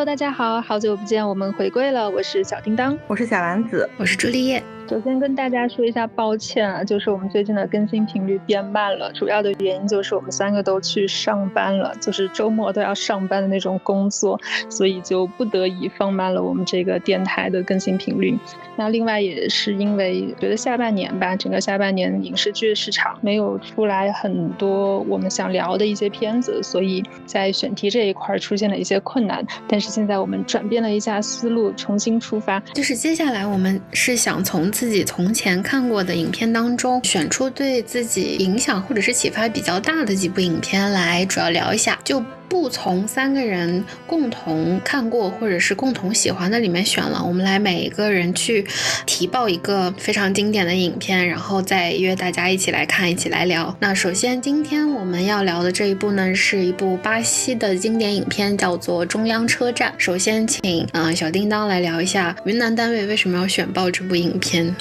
Hello，大家好，好久不见，我们回归了。我是小叮当，我是小丸子，我是朱丽叶。首先跟大家说一下抱歉啊，就是我们最近的更新频率变慢了，主要的原因就是我们三个都去上班了，就是周末都要上班的那种工作，所以就不得已放慢了我们这个电台的更新频率。那另外也是因为觉得下半年吧，整个下半年影视剧市场没有出来很多我们想聊的一些片子，所以在选题这一块出现了一些困难。但是现在我们转变了一下思路，重新出发，就是接下来我们是想从。自己从前看过的影片当中，选出对自己影响或者是启发比较大的几部影片来主要聊一下，就不从三个人共同看过或者是共同喜欢的里面选了。我们来每一个人去提报一个非常经典的影片，然后再约大家一起来看，一起来聊。那首先今天我们要聊的这一部呢，是一部巴西的经典影片，叫做《中央车站》。首先请啊小叮当来聊一下云南单位为什么要选报这部影片。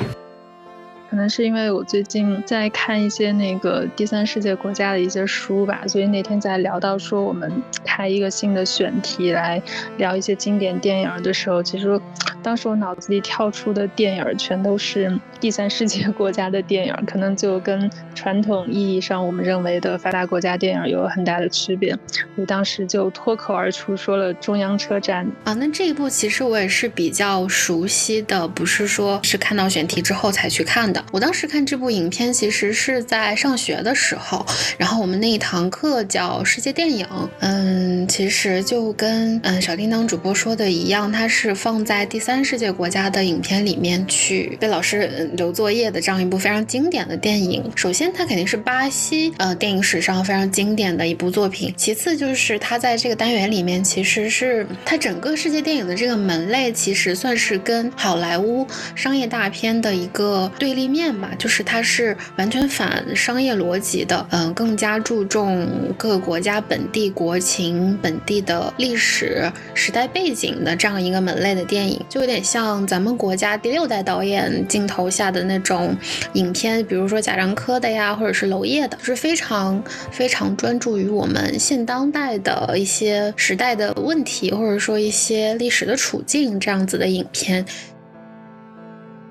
可能是因为我最近在看一些那个第三世界国家的一些书吧，所以那天在聊到说我们开一个新的选题来聊一些经典电影的时候，其实当时我脑子里跳出的电影全都是第三世界国家的电影，可能就跟传统意义上我们认为的发达国家电影有很大的区别。我当时就脱口而出说了《中央车站》啊，那这一部其实我也是比较熟悉的，不是说是看到选题之后才去看的。我当时看这部影片，其实是在上学的时候，然后我们那一堂课叫世界电影，嗯，其实就跟嗯小叮当主播说的一样，它是放在第三世界国家的影片里面去被老师留作业的这样一部非常经典的电影。首先，它肯定是巴西呃电影史上非常经典的一部作品，其次就是它在这个单元里面，其实是它整个世界电影的这个门类，其实算是跟好莱坞商业大片的一个对立。面吧，就是它是完全反商业逻辑的，嗯，更加注重各个国家本地国情、本地的历史时代背景的这样一个门类的电影，就有点像咱们国家第六代导演镜头下的那种影片，比如说贾樟柯的呀，或者是娄烨的，就是非常非常专注于我们现当代的一些时代的问题，或者说一些历史的处境这样子的影片。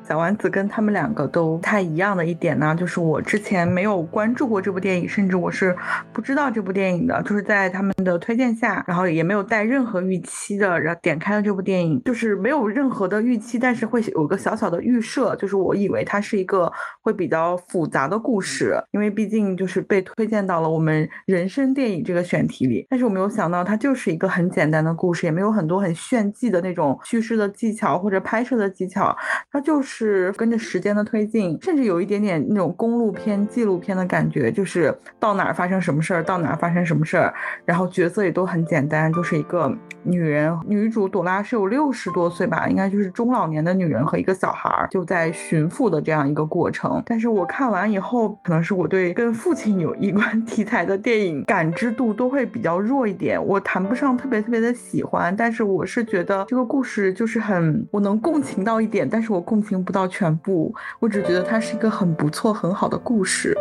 小丸子跟他们两个都不太一样的一点呢，就是我之前没有关注过这部电影，甚至我是不知道这部电影的，就是在他们的推荐下，然后也没有带任何预期的，然后点开了这部电影，就是没有任何的预期，但是会有个小小的预设，就是我以为它是一个会比较复杂的故事，因为毕竟就是被推荐到了我们人生电影这个选题里，但是我没有想到它就是一个很简单的故事，也没有很多很炫技的那种叙事的技巧或者拍摄的技巧，它就是。是跟着时间的推进，甚至有一点点那种公路片、纪录片的感觉，就是到哪儿发生什么事儿，到哪儿发生什么事儿，然后角色也都很简单，就是一个女人，女主朵拉是有六十多岁吧，应该就是中老年的女人和一个小孩儿就在寻父的这样一个过程。但是我看完以后，可能是我对跟父亲有一关 题材的电影感知度都会比较弱一点，我谈不上特别特别的喜欢，但是我是觉得这个故事就是很，我能共情到一点，但是我共情。不到全部，我只觉得它是一个很不错、很好的故事。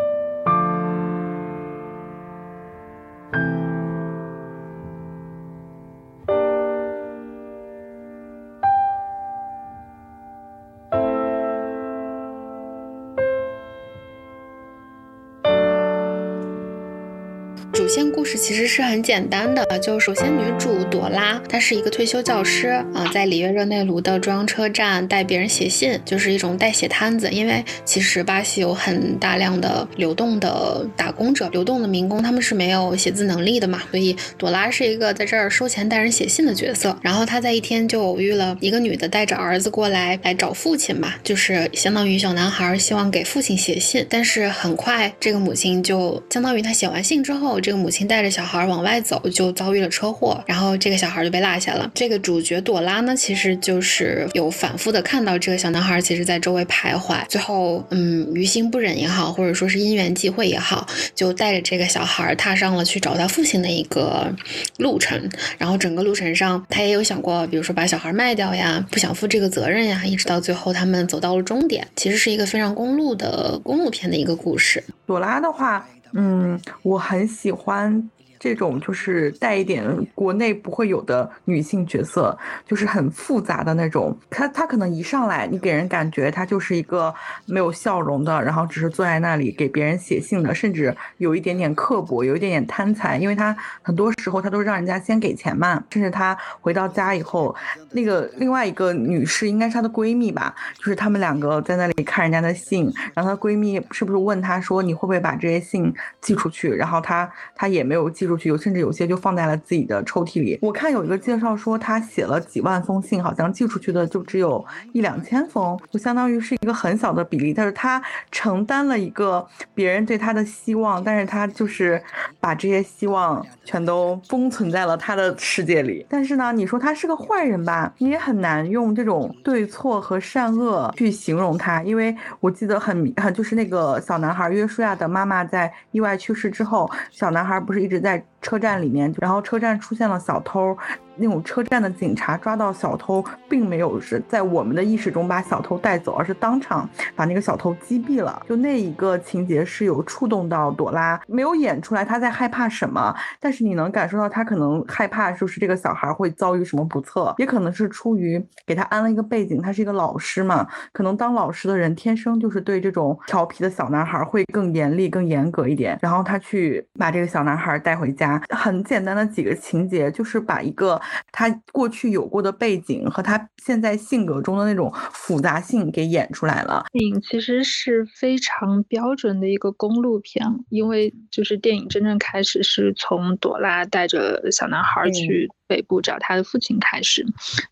其实是很简单的，就首先女主朵拉，她是一个退休教师啊，在里约热内卢的中央车站带别人写信，就是一种代写摊子。因为其实巴西有很大量的流动的打工者、流动的民工，他们是没有写字能力的嘛，所以朵拉是一个在这儿收钱带人写信的角色。然后她在一天就偶遇了一个女的，带着儿子过来来找父亲嘛，就是相当于小男孩希望给父亲写信，但是很快这个母亲就相当于他写完信之后，这个母亲。带着小孩往外走，就遭遇了车祸，然后这个小孩就被落下了。这个主角朵拉呢，其实就是有反复的看到这个小男孩，其实在周围徘徊。最后，嗯，于心不忍也好，或者说是因缘际会也好，就带着这个小孩踏上了去找他父亲的一个路程。然后整个路程上，他也有想过，比如说把小孩卖掉呀，不想负这个责任呀，一直到最后他们走到了终点。其实是一个非常公路的公路片的一个故事。朵拉的话。嗯，我很喜欢这种就是带一点国内不会有的女性角色，就是很复杂的那种。她她可能一上来，你给人感觉她就是一个没有笑容的，然后只是坐在那里给别人写信的，甚至有一点点刻薄，有一点点贪财，因为她很多时候她都让人家先给钱嘛。甚至她回到家以后，那个另外一个女士应该是她的闺蜜吧，就是他们两个在那里看人家的信，然后她闺蜜是不是问她说你会不会把这些信寄出去？然后她她也没有寄出去，有甚至有些就放在了自己的抽屉里。我看有一个介绍说他写了几万封信，好像寄出去的就只有一两千封，就相当于是一个很小的比例。但是他承担了一个别人对他的希望，但是他就是把这些希望全都封存在了他的世界里。但是呢，你说他是个坏人吧，你也很难用这种对错和善恶去形容他，因为我记得很很就是那个小男孩约书亚的妈妈在意外去世之后，小男孩不是一直在 that 车站里面，然后车站出现了小偷。那种车站的警察抓到小偷，并没有是在我们的意识中把小偷带走，而是当场把那个小偷击毙了。就那一个情节是有触动到朵拉，没有演出来他在害怕什么，但是你能感受到他可能害怕，就是这个小孩会遭遇什么不测，也可能是出于给他安了一个背景，他是一个老师嘛，可能当老师的人天生就是对这种调皮的小男孩会更严厉、更严格一点。然后他去把这个小男孩带回家，很简单的几个情节，就是把一个。他过去有过的背景和他现在性格中的那种复杂性给演出来了。电影其实是非常标准的一个公路片，因为就是电影真正开始是从朵拉带着小男孩去北部找他的父亲开始，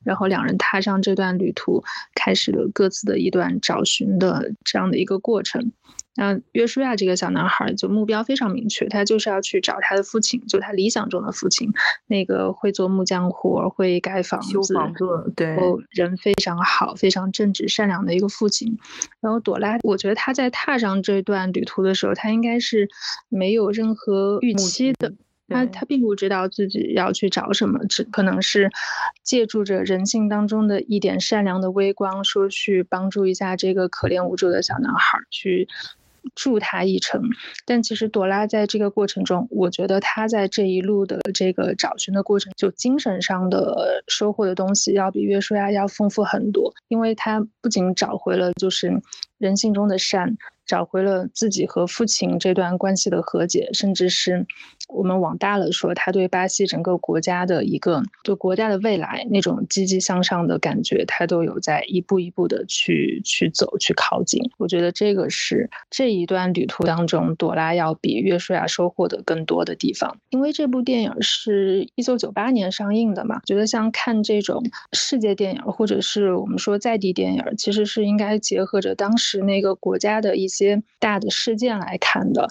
然后两人踏上这段旅途，开始了各自的一段找寻的这样的一个过程。那约书亚这个小男孩就目标非常明确，他就是要去找他的父亲，就他理想中的父亲，那个会做木匠活、会盖房子、修房子，对，人非常好、非常正直善良的一个父亲。然后朵拉，我觉得他在踏上这段旅途的时候，他应该是没有任何预期的，他他并不知道自己要去找什么，只可能是借助着人性当中的一点善良的微光，说去帮助一下这个可怜无助的小男孩去。助他一程，但其实朵拉在这个过程中，我觉得她在这一路的这个找寻的过程，就精神上的收获的东西，要比约书亚要丰富很多，因为她不仅找回了就是人性中的善。找回了自己和父亲这段关系的和解，甚至是我们往大了说，他对巴西整个国家的一个对国家的未来那种积极向上的感觉，他都有在一步一步的去去走去靠近。我觉得这个是这一段旅途当中，朵拉要比约书亚收获的更多的地方。因为这部电影是一九九八年上映的嘛，觉得像看这种世界电影，或者是我们说在地电影，其实是应该结合着当时那个国家的一些。大的事件来看的，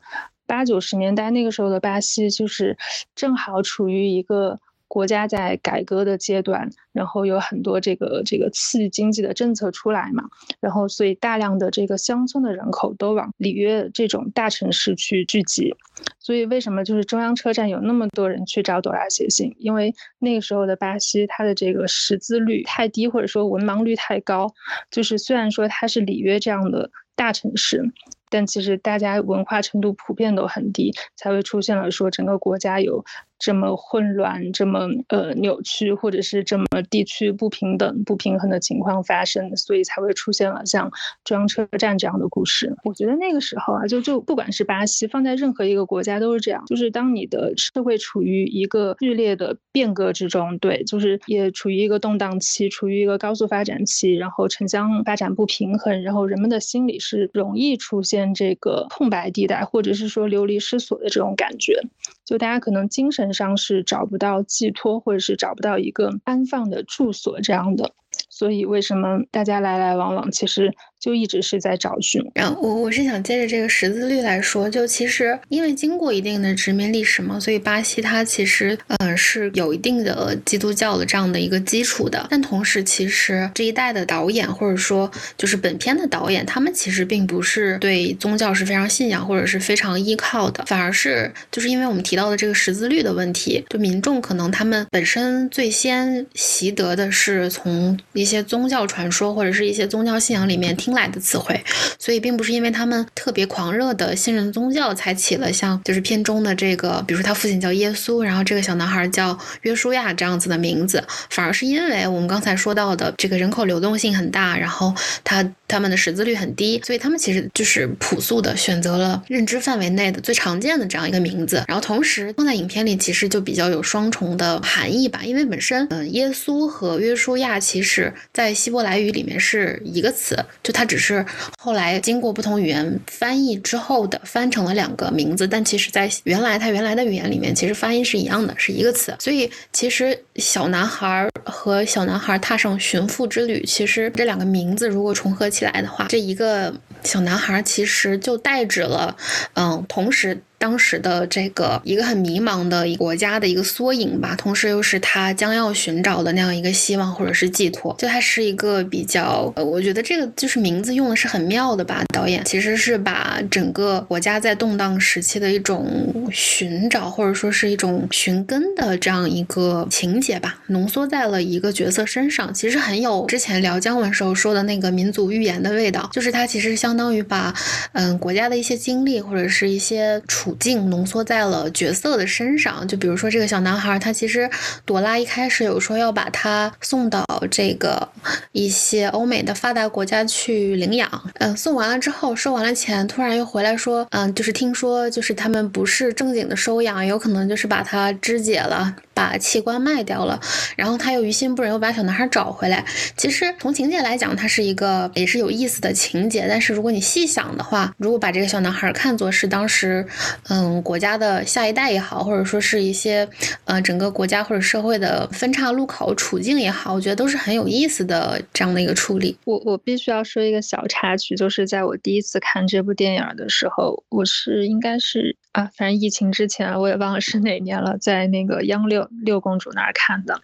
八九十年代那个时候的巴西，就是正好处于一个国家在改革的阶段，然后有很多这个这个刺激经济的政策出来嘛，然后所以大量的这个乡村的人口都往里约这种大城市去聚集，所以为什么就是中央车站有那么多人去找朵拉写信？因为那个时候的巴西，它的这个识字率太低，或者说文盲率太高，就是虽然说它是里约这样的。大城市。但其实大家文化程度普遍都很低，才会出现了说整个国家有这么混乱、这么呃扭曲，或者是这么地区不平等、不平衡的情况发生，所以才会出现了像中央车站这样的故事。我觉得那个时候啊，就就不管是巴西，放在任何一个国家都是这样，就是当你的社会处于一个剧烈的变革之中，对，就是也处于一个动荡期，处于一个高速发展期，然后城乡发展不平衡，然后人们的心理是容易出现。这个空白地带，或者是说流离失所的这种感觉，就大家可能精神上是找不到寄托，或者是找不到一个安放的住所这样的。所以，为什么大家来来往往，其实就一直是在找寻。然后，我我是想接着这个识字率来说，就其实因为经过一定的殖民历史嘛，所以巴西它其实嗯是有一定的基督教的这样的一个基础的。但同时，其实这一代的导演或者说就是本片的导演，他们其实并不是对宗教是非常信仰或者是非常依靠的，反而是就是因为我们提到的这个识字率的问题，就民众可能他们本身最先习得的是从。一些宗教传说或者是一些宗教信仰里面听来的词汇，所以并不是因为他们特别狂热的信任宗教才起了像就是片中的这个，比如说他父亲叫耶稣，然后这个小男孩叫约书亚这样子的名字，反而是因为我们刚才说到的这个人口流动性很大，然后他他们的识字率很低，所以他们其实就是朴素的选择了认知范围内的最常见的这样一个名字，然后同时放在影片里其实就比较有双重的含义吧，因为本身嗯耶稣和约书亚其实在希伯来语里面是一个词，就它只是后来经过不同语言翻译之后的翻成了两个名字，但其实在原来它原来的语言里面其实发音是一样的，是一个词，所以其实小男孩和小男孩踏上寻父之旅，其实这两个名字如果重合起来来的话，这一个小男孩其实就代指了，嗯，同时。当时的这个一个很迷茫的一国家的一个缩影吧，同时又是他将要寻找的那样一个希望或者是寄托。就它是一个比较，呃，我觉得这个就是名字用的是很妙的吧。导演其实是把整个国家在动荡时期的一种寻找或者说是一种寻根的这样一个情节吧，浓缩在了一个角色身上。其实很有之前聊姜文时候说的那个民族寓言的味道，就是他其实相当于把嗯国家的一些经历或者是一些处。境浓缩在了角色的身上，就比如说这个小男孩，他其实朵拉一开始有说要把他送到这个一些欧美的发达国家去领养，嗯，送完了之后收完了钱，突然又回来说，嗯，就是听说就是他们不是正经的收养，有可能就是把他肢解了。把器官卖掉了，然后他又于心不忍，又把小男孩找回来。其实从情节来讲，它是一个也是有意思的情节。但是如果你细想的话，如果把这个小男孩看作是当时，嗯，国家的下一代也好，或者说是一些，呃，整个国家或者社会的分岔路口处境也好，我觉得都是很有意思的这样的一个处理。我我必须要说一个小插曲，就是在我第一次看这部电影的时候，我是应该是。啊，反正疫情之前我也忘了是哪年了，在那个央六六公主那儿看的。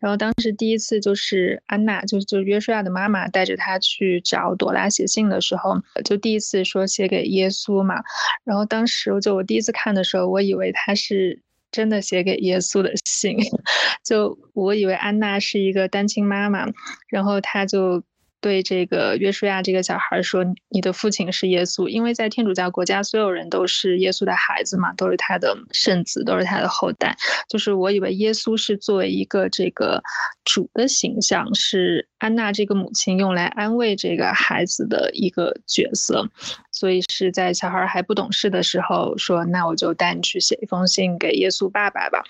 然后当时第一次就是安娜，就就约书亚的妈妈带着她去找朵拉写信的时候，就第一次说写给耶稣嘛。然后当时我就我第一次看的时候，我以为他是真的写给耶稣的信，就我以为安娜是一个单亲妈妈，然后她就。对这个约书亚这个小孩说：“你的父亲是耶稣，因为在天主教国家，所有人都是耶稣的孩子嘛，都是他的圣子，都是他的后代。就是我以为耶稣是作为一个这个主的形象，是安娜这个母亲用来安慰这个孩子的一个角色。”所以是在小孩还不懂事的时候说，那我就带你去写一封信给耶稣爸爸吧。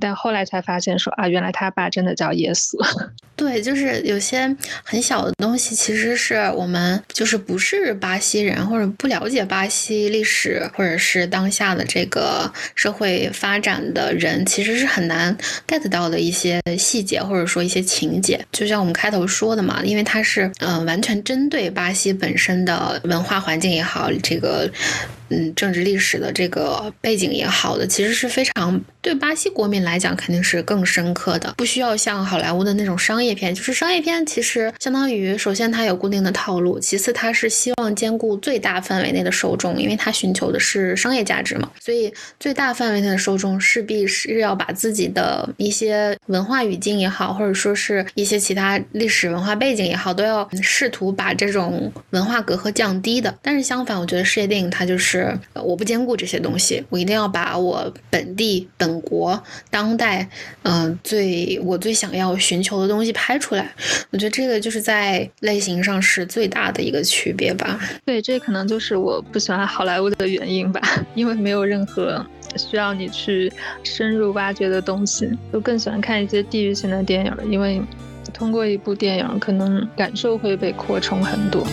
但后来才发现说啊，原来他爸真的叫耶稣。对，就是有些很小的东西，其实是我们就是不是巴西人或者不了解巴西历史或者是当下的这个社会发展的人，其实是很难 get 到的一些细节或者说一些情节。就像我们开头说的嘛，因为它是嗯完全针对巴西本身的文化环境也好。好，这个。嗯，政治历史的这个背景也好的，其实是非常对巴西国民来讲肯定是更深刻的，不需要像好莱坞的那种商业片。就是商业片其实相当于，首先它有固定的套路，其次它是希望兼顾最大范围内的受众，因为它寻求的是商业价值嘛。所以最大范围内的受众势必是要把自己的一些文化语境也好，或者说是一些其他历史文化背景也好，都要试图把这种文化隔阂降低的。但是相反，我觉得世界电影它就是。是，我不兼顾这些东西，我一定要把我本地、本国、当代，嗯，最我最想要寻求的东西拍出来。我觉得这个就是在类型上是最大的一个区别吧。对，这可能就是我不喜欢好莱坞的原因吧，因为没有任何需要你去深入挖掘的东西，就更喜欢看一些地域性的电影，因为通过一部电影，可能感受会被扩充很多。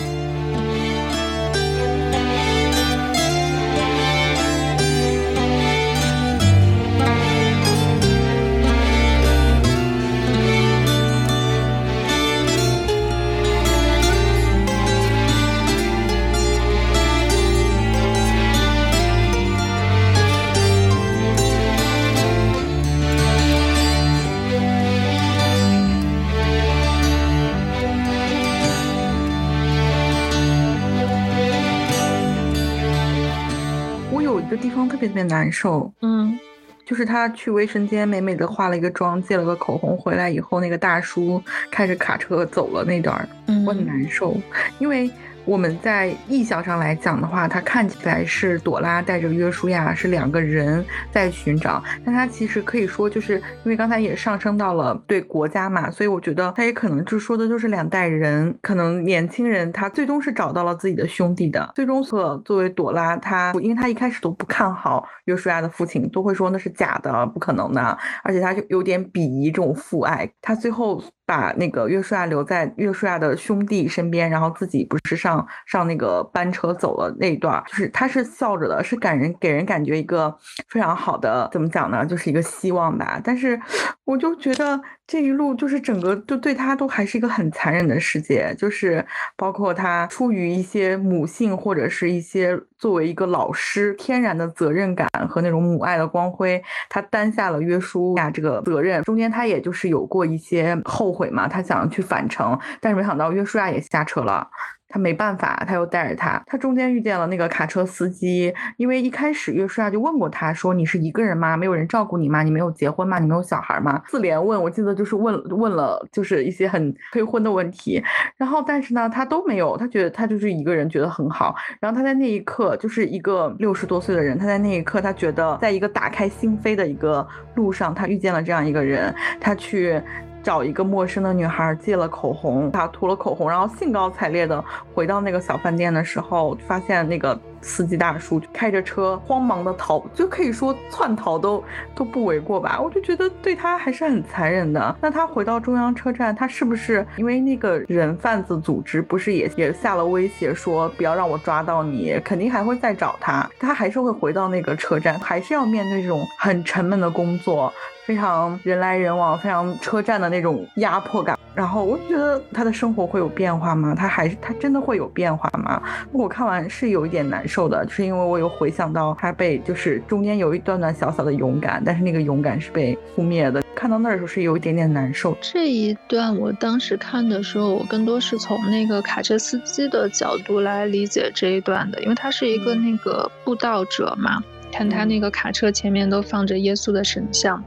难受，嗯，就是他去卫生间美美的化了一个妆，借了个口红，回来以后那个大叔开着卡车走了那段，我很难受，因为我们在意象上来讲的话，它看起来是朵拉带着约书亚是两个人在寻找，但它其实可以说就是因为刚才也上升到了对国家嘛，所以我觉得它也可能就说的就是两代人，可能年轻人他最终是找到了自己的兄弟的，最终所作为朵拉，他因为他一开始都不看好约书亚的父亲，都会说那是假的，不可能的，而且他就有点鄙夷这种父爱，他最后。把那个约书亚留在约书亚的兄弟身边，然后自己不是上上那个班车走了那一段，就是他是笑着的，是感人，给人感觉一个非常好的，怎么讲呢？就是一个希望吧。但是我就觉得这一路就是整个就对他都还是一个很残忍的世界，就是包括他出于一些母性或者是一些作为一个老师天然的责任感和那种母爱的光辉，他担下了约书亚这个责任。中间他也就是有过一些后。悔嘛？他想去返程，但是没想到约书亚也下车了。他没办法，他又带着他。他中间遇见了那个卡车司机，因为一开始约书亚就问过他说：“你是一个人吗？没有人照顾你吗？你没有结婚吗？你没有小孩吗？”四连问，我记得就是问问了，就是一些很催婚的问题。然后，但是呢，他都没有，他觉得他就是一个人，觉得很好。然后他在那一刻，就是一个六十多岁的人，他在那一刻，他觉得在一个打开心扉的一个路上，他遇见了这样一个人，他去。找一个陌生的女孩借了口红，他涂了口红，然后兴高采烈的回到那个小饭店的时候，发现那个司机大叔开着车慌忙的逃，就可以说窜逃都都不为过吧。我就觉得对他还是很残忍的。那他回到中央车站，他是不是因为那个人贩子组织不是也也下了威胁说不要让我抓到你，肯定还会再找他，他还是会回到那个车站，还是要面对这种很沉闷的工作。非常人来人往，非常车站的那种压迫感。然后我就觉得他的生活会有变化吗？他还是他真的会有变化吗？我看完是有一点难受的，就是因为我有回想到他被就是中间有一段段小小的勇敢，但是那个勇敢是被扑灭的。看到那儿的时候是有一点点难受。这一段我当时看的时候，我更多是从那个卡车司机的角度来理解这一段的，因为他是一个那个布道者嘛。看他那个卡车前面都放着耶稣的神像，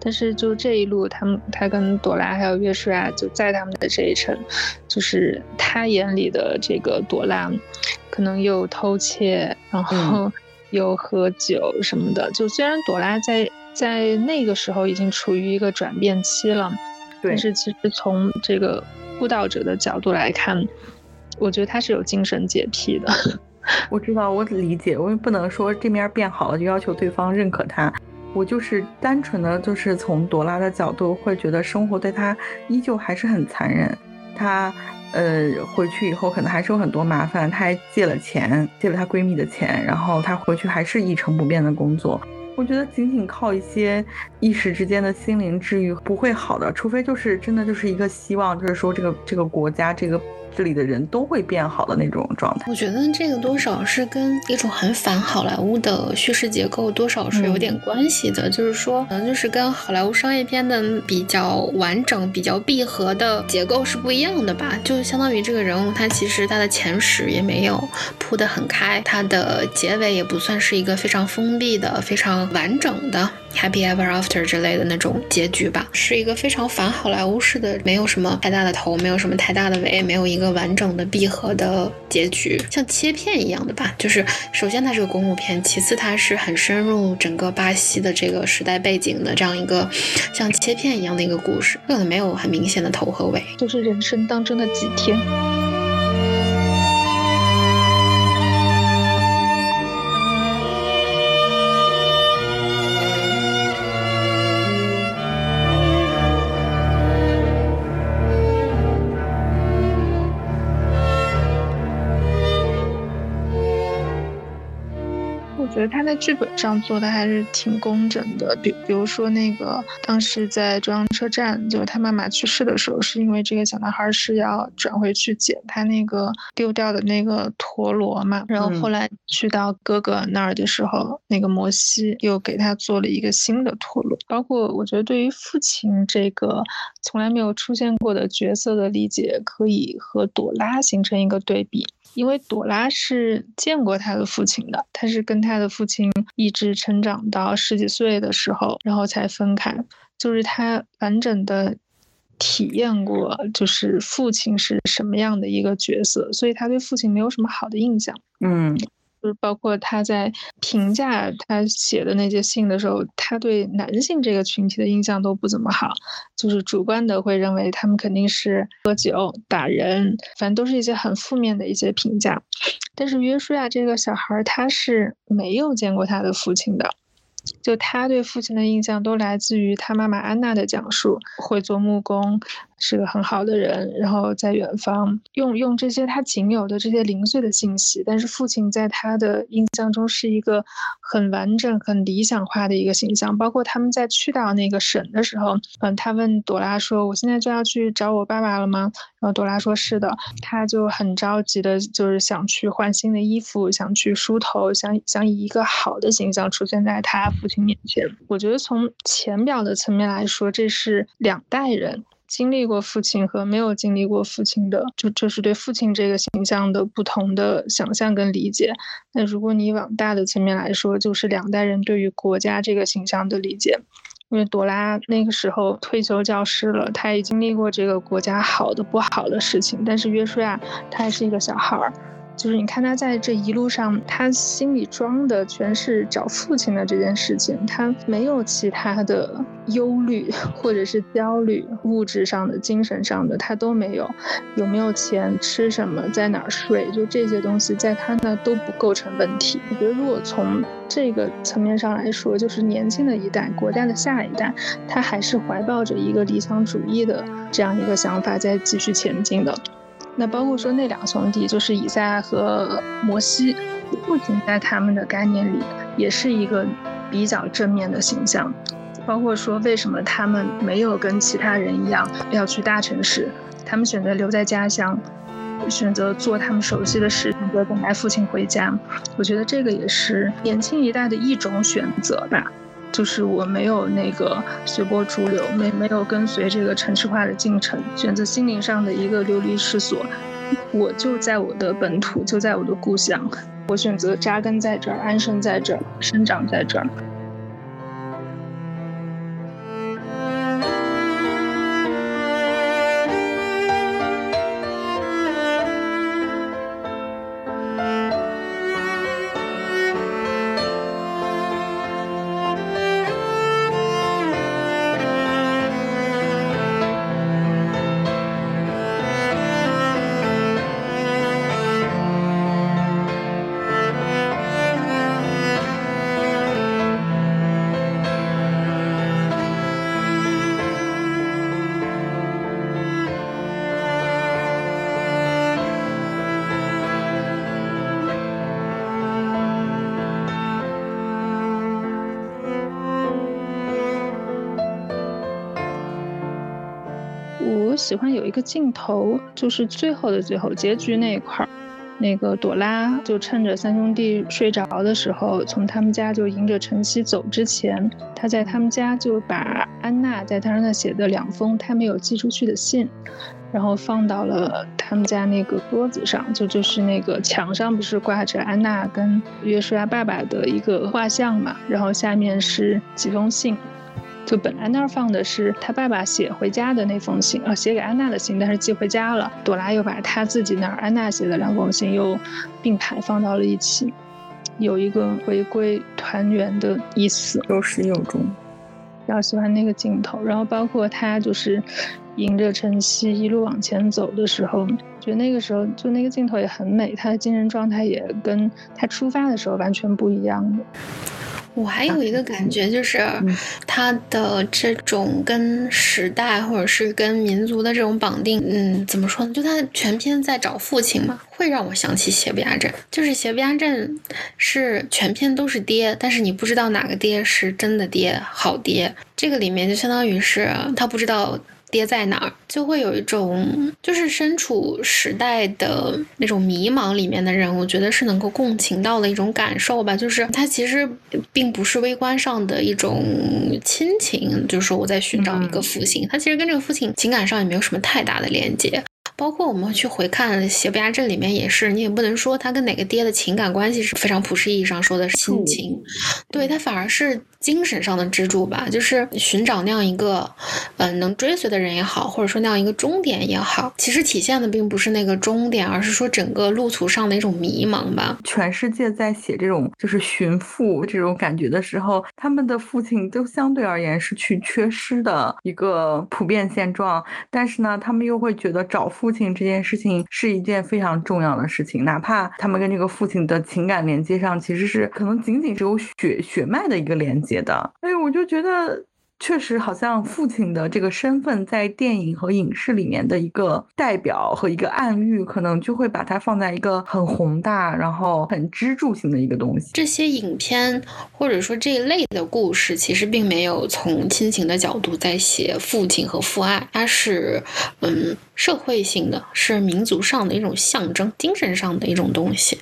但是就这一路，他们他跟朵拉还有约书亚就在他们的这一程，就是他眼里的这个朵拉，可能又偷窃，然后又喝酒什么的。就虽然朵拉在在那个时候已经处于一个转变期了，但是其实从这个布道者的角度来看，我觉得他是有精神洁癖的。我知道，我理解，我也不能说这面变好了就要求对方认可他。我就是单纯的，就是从朵拉的角度，会觉得生活对他依旧还是很残忍。他呃回去以后可能还是有很多麻烦，他还借了钱，借了她闺蜜的钱，然后他回去还是一成不变的工作。我觉得仅仅靠一些一时之间的心灵治愈不会好的，除非就是真的就是一个希望，就是说这个这个国家这个。这里的人都会变好的那种状态，我觉得这个多少是跟一种很反好莱坞的叙事结构多少是有点关系的，就是说，可能就是跟好莱坞商业片的比较完整、比较闭合的结构是不一样的吧？就相当于这个人物，他其实他的前史也没有铺得很开，他的结尾也不算是一个非常封闭的、非常完整的。Happy Ever After 之类的那种结局吧，是一个非常反好莱坞式的，没有什么太大的头，没有什么太大的尾，没有一个完整的闭合的结局，像切片一样的吧。就是首先它是个公路片，其次它是很深入整个巴西的这个时代背景的这样一个像切片一样的一个故事，根本没有很明显的头和尾，就是人生当中的几天。觉得他在剧本上做的还是挺工整的，比比如说那个当时在中央车站，就是他妈妈去世的时候，是因为这个小男孩是要转回去捡他那个丢掉的那个陀螺嘛，然后后来去到哥哥那儿的时候，那个摩西又给他做了一个新的陀螺。包括我觉得对于父亲这个从来没有出现过的角色的理解，可以和朵拉形成一个对比。因为朵拉是见过他的父亲的，他是跟他的父亲一直成长到十几岁的时候，然后才分开。就是他完整的体验过，就是父亲是什么样的一个角色，所以他对父亲没有什么好的印象。嗯。就是包括他在评价他写的那些信的时候，他对男性这个群体的印象都不怎么好，就是主观的会认为他们肯定是喝酒、打人，反正都是一些很负面的一些评价。但是约书亚这个小孩他是没有见过他的父亲的。就他对父亲的印象都来自于他妈妈安娜的讲述，会做木工，是个很好的人，然后在远方用用这些他仅有的这些零碎的信息，但是父亲在他的印象中是一个很完整、很理想化的一个形象。包括他们在去到那个省的时候，嗯，他问朵拉说：“我现在就要去找我爸爸了吗？”然后朵拉说：“是的。”他就很着急的，就是想去换新的衣服，想去梳头，想想以一个好的形象出现在他父亲面前。我觉得从浅表的层面来说，这是两代人经历过父亲和没有经历过父亲的，就就是对父亲这个形象的不同的想象跟理解。那如果你往大的层面来说，就是两代人对于国家这个形象的理解。因为朵拉那个时候退休教师了，她也经历过这个国家好的不好的事情，但是约书亚他还是一个小孩儿。就是你看他在这一路上，他心里装的全是找父亲的这件事情，他没有其他的忧虑或者是焦虑，物质上的、精神上的他都没有。有没有钱、吃什么、在哪儿睡，就这些东西在他那都不构成问题。我觉得如果从这个层面上来说，就是年轻的一代、国家的下一代，他还是怀抱着一个理想主义的这样一个想法在继续前进的。那包括说那两兄弟，就是以赛亚和摩西，父亲在他们的概念里也是一个比较正面的形象。包括说为什么他们没有跟其他人一样要去大城市，他们选择留在家乡，选择做他们熟悉的事，选择等待父亲回家。我觉得这个也是年轻一代的一种选择吧。就是我没有那个随波逐流，没没有跟随这个城市化的进程，选择心灵上的一个流离失所。我就在我的本土，就在我的故乡，我选择扎根在这儿，安身在这儿，生长在这儿。喜欢有一个镜头，就是最后的最后结局那一块儿，那个朵拉就趁着三兄弟睡着的时候，从他们家就迎着晨曦走之前，他在他们家就把安娜在他那写的两封他没有寄出去的信，然后放到了他们家那个桌子上，就就是那个墙上不是挂着安娜跟约书亚爸爸的一个画像嘛，然后下面是几封信。就本来那儿放的是他爸爸写回家的那封信，呃，写给安娜的信，但是寄回家了。朵拉又把她自己那儿安娜写的两封信又并排放到了一起，有一个回归团圆的意思，有始有终。比较喜欢那个镜头，然后包括他就是迎着晨曦一路往前走的时候，觉得那个时候就那个镜头也很美，他的精神状态也跟他出发的时候完全不一样的。我还有一个感觉，就是他的这种跟时代或者是跟民族的这种绑定，嗯，怎么说呢？就他全篇在找父亲嘛，会让我想起邪不压正。就是邪不压正是全篇都是爹，但是你不知道哪个爹是真的爹，好爹。这个里面就相当于是他不知道。跌在哪儿，就会有一种就是身处时代的那种迷茫里面的人，我觉得是能够共情到的一种感受吧。就是他其实并不是微观上的一种亲情，就是说我在寻找一个父亲，他其实跟这个父亲情感上也没有什么太大的连接。包括我们去回看《邪不压正》里面也是，你也不能说他跟哪个爹的情感关系是非常普世意义上说的亲情，对他反而是。精神上的支柱吧，就是寻找那样一个，嗯，能追随的人也好，或者说那样一个终点也好，其实体现的并不是那个终点，而是说整个路途上的一种迷茫吧。全世界在写这种就是寻父这种感觉的时候，他们的父亲都相对而言是去缺失的一个普遍现状，但是呢，他们又会觉得找父父亲这件事情是一件非常重要的事情，哪怕他们跟这个父亲的情感连接上其实是可能仅仅只有血血脉的一个连接。的，哎，我就觉得确实好像父亲的这个身份在电影和影视里面的一个代表和一个暗喻，可能就会把它放在一个很宏大，然后很支柱性的一个东西。这些影片或者说这一类的故事，其实并没有从亲情的角度在写父亲和父爱，它是，嗯。社会性的是民族上的一种象征，精神上的一种东西，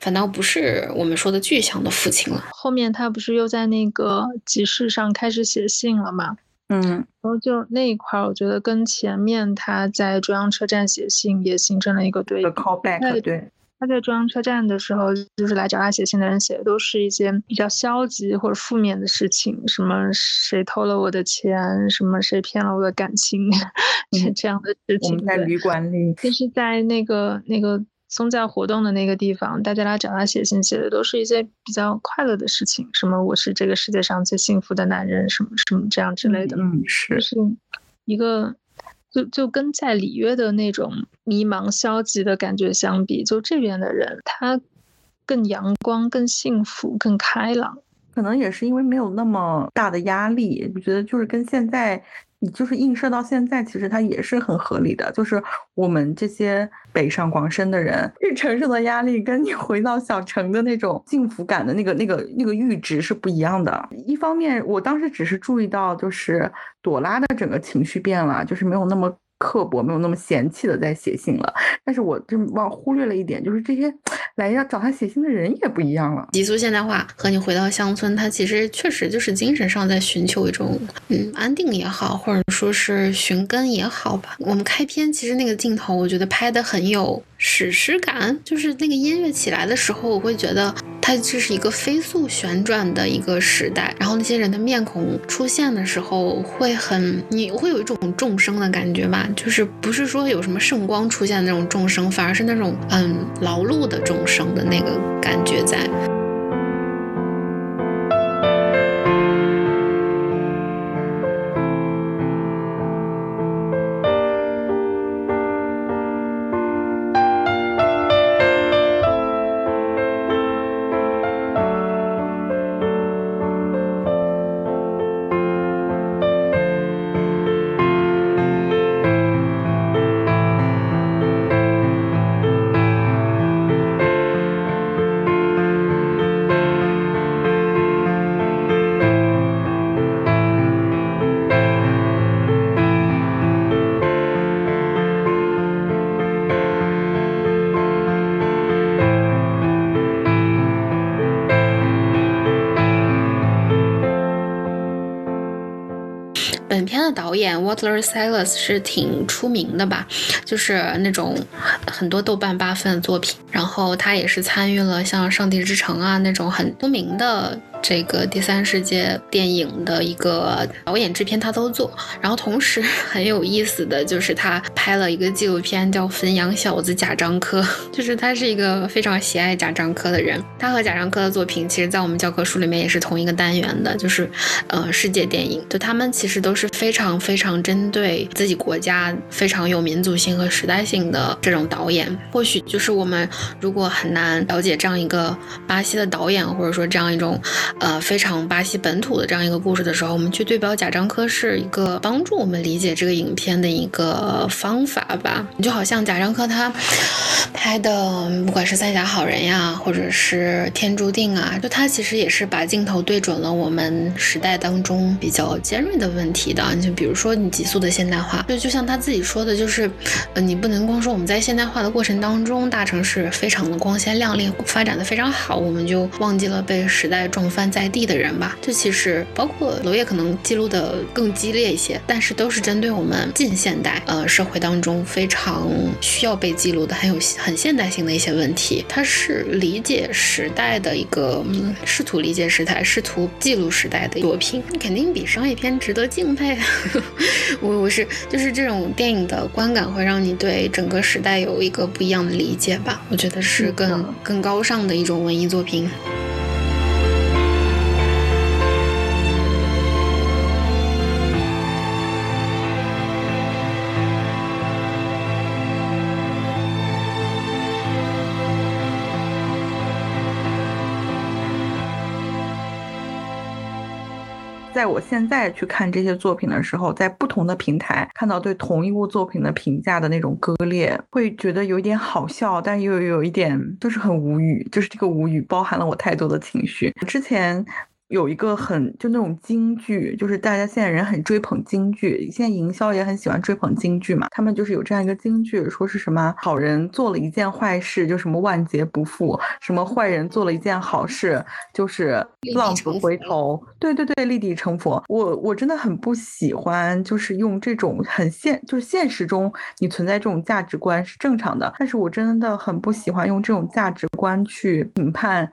反倒不是我们说的具象的父亲了。后面他不是又在那个集市上开始写信了嘛？嗯，然后就那一块儿，我觉得跟前面他在中央车站写信也形成了一个对 callback，对。他在中央车站的时候，就是来找他写信的人写的都是一些比较消极或者负面的事情，什么谁偷了我的钱，什么谁骗了我的感情，这这样的事情。我们在旅馆里，就是在那个那个宗教活动的那个地方，大家来找他写信，写的都是一些比较快乐的事情，什么我是这个世界上最幸福的男人，什么什么这样之类的。嗯，是，是一个。就就跟在里约的那种迷茫、消极的感觉相比，就这边的人他更阳光、更幸福、更开朗。可能也是因为没有那么大的压力，我觉得就是跟现在。你就是映射到现在，其实它也是很合理的。就是我们这些北上广深的人，日程上的压力跟你回到小城的那种幸福感的那个、那个、那个阈值是不一样的。一方面，我当时只是注意到，就是朵拉的整个情绪变了，就是没有那么。刻薄，没有那么嫌弃的在写信了。但是我就忘忽略了一点，就是这些来要找他写信的人也不一样了。极速现代化和你回到乡村，他其实确实就是精神上在寻求一种嗯安定也好，或者说是寻根也好吧。我们开篇其实那个镜头，我觉得拍的很有。史诗感，就是那个音乐起来的时候，我会觉得它这是一个飞速旋转的一个时代。然后那些人的面孔出现的时候，会很，你会有一种众生的感觉吧？就是不是说有什么圣光出现那种众生，反而是那种嗯劳碌的众生的那个感觉在。Water Silas 是挺出名的吧，就是那种很多豆瓣八分的作品，然后他也是参与了像《上帝之城》啊那种很出名的。这个第三世界电影的一个导演制片他都做，然后同时 很有意思的就是他拍了一个纪录片叫《汾阳小子贾樟柯》，就是他是一个非常喜爱贾樟柯的人。他和贾樟柯的作品，其实在我们教科书里面也是同一个单元的，就是呃世界电影。就他们其实都是非常非常针对自己国家非常有民族性和时代性的这种导演。或许就是我们如果很难了解这样一个巴西的导演，或者说这样一种。呃，非常巴西本土的这样一个故事的时候，我们去对标贾樟柯是一个帮助我们理解这个影片的一个方法吧。就好像贾樟柯他拍的，不管是《三峡好人》呀，或者是《天注定》啊，就他其实也是把镜头对准了我们时代当中比较尖锐的问题的。你就比如说你急速的现代化，就就像他自己说的，就是呃，你不能光说我们在现代化的过程当中，大城市非常的光鲜亮丽，发展的非常好，我们就忘记了被时代撞翻。犯在地的人吧。这其实包括娄烨可能记录的更激烈一些，但是都是针对我们近现代呃社会当中非常需要被记录的很有很现代性的一些问题。它是理解时代的一个嗯试图理解时代、试图记录时代的作品，肯定比商业片值得敬佩。我我是就是这种电影的观感会让你对整个时代有一个不一样的理解吧？我觉得是更更高尚的一种文艺作品。在我现在去看这些作品的时候，在不同的平台看到对同一部作品的评价的那种割裂，会觉得有一点好笑，但又有一点就是很无语，就是这个无语包含了我太多的情绪。之前。有一个很就那种京剧，就是大家现在人很追捧京剧，现在营销也很喜欢追捧京剧嘛。他们就是有这样一个京剧，说是什么好人做了一件坏事，就什么万劫不复；什么坏人做了一件好事，就是浪子回头。对对对，立地成佛。我我真的很不喜欢，就是用这种很现，就是现实中你存在这种价值观是正常的，但是我真的很不喜欢用这种价值观去评判。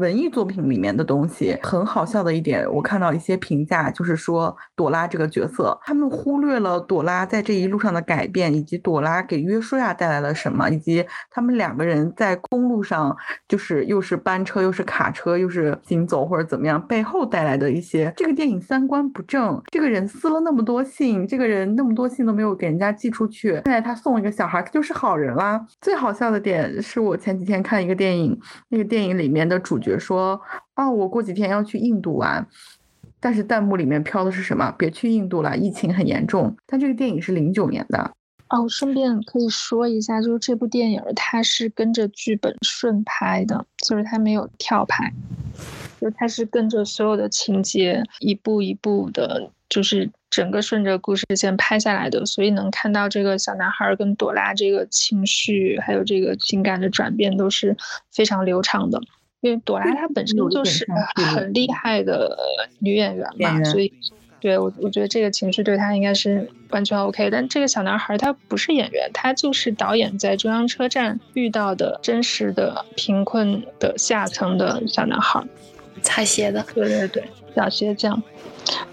文艺作品里面的东西很好笑的一点，我看到一些评价，就是说朵拉这个角色，他们忽略了朵拉在这一路上的改变，以及朵拉给约书亚带来了什么，以及他们两个人在公路上，就是又是班车又是卡车又是行走或者怎么样，背后带来的一些。这个电影三观不正，这个人撕了那么多信，这个人那么多信都没有给人家寄出去，现在他送一个小孩就是好人啦。最好笑的点是我前几天看一个电影，那个电影里面的主角。比如说哦，我过几天要去印度玩，但是弹幕里面飘的是什么？别去印度了，疫情很严重。但这个电影是零九年的哦。顺便可以说一下，就是这部电影它是跟着剧本顺拍的，就是它没有跳拍，就它是跟着所有的情节一步一步的，就是整个顺着故事线拍下来的，所以能看到这个小男孩跟朵拉这个情绪还有这个情感的转变都是非常流畅的。因为朵拉她本身就是很厉害的女演员嘛，所以对我我觉得这个情绪对她应该是完全 OK。但这个小男孩他不是演员，他就是导演在中央车站遇到的真实的贫困的下层的小男孩，擦鞋的，对对对，小鞋匠。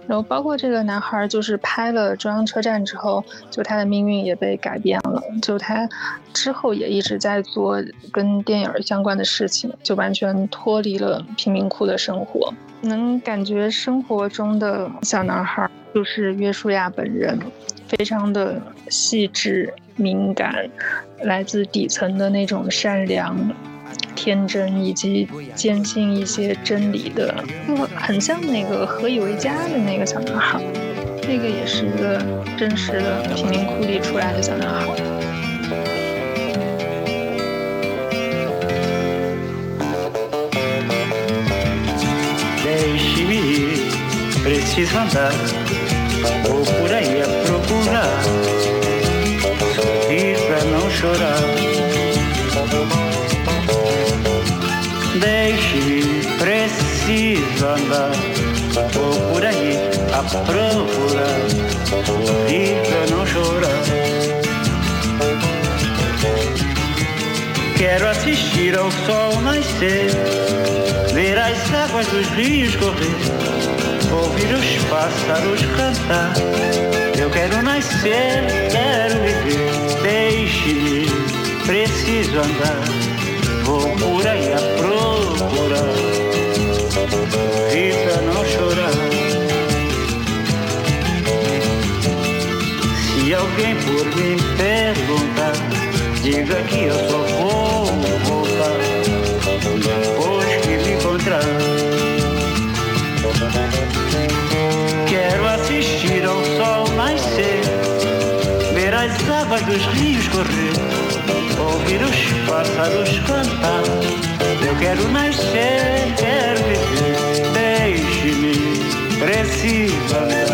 然后包括这个男孩，就是拍了中央车站之后，就他的命运也被改变了。就他之后也一直在做跟电影相关的事情，就完全脱离了贫民窟的生活。能感觉生活中的小男孩就是约书亚本人，非常的细致敏感，来自底层的那种善良。天真以及坚信一些真理的，就很像那个何以为家的那个小男孩，那个也是一个真实的贫民窟里出来的小男孩。Quero assistir ao sol nascer Ver as águas dos rios correr Ouvir os pássaros cantar. Eu quero nascer, quero viver Deixe-me, preciso andar. Vou por aí a procurar pra não chorar. Se alguém por me perguntar, diga que eu só vou voltar depois que me encontrar. Quero assistir ao sol nascer, ver as águas dos rios correr, ouvir os pássaros cantar. Eu quero nascer, quero viver precisa.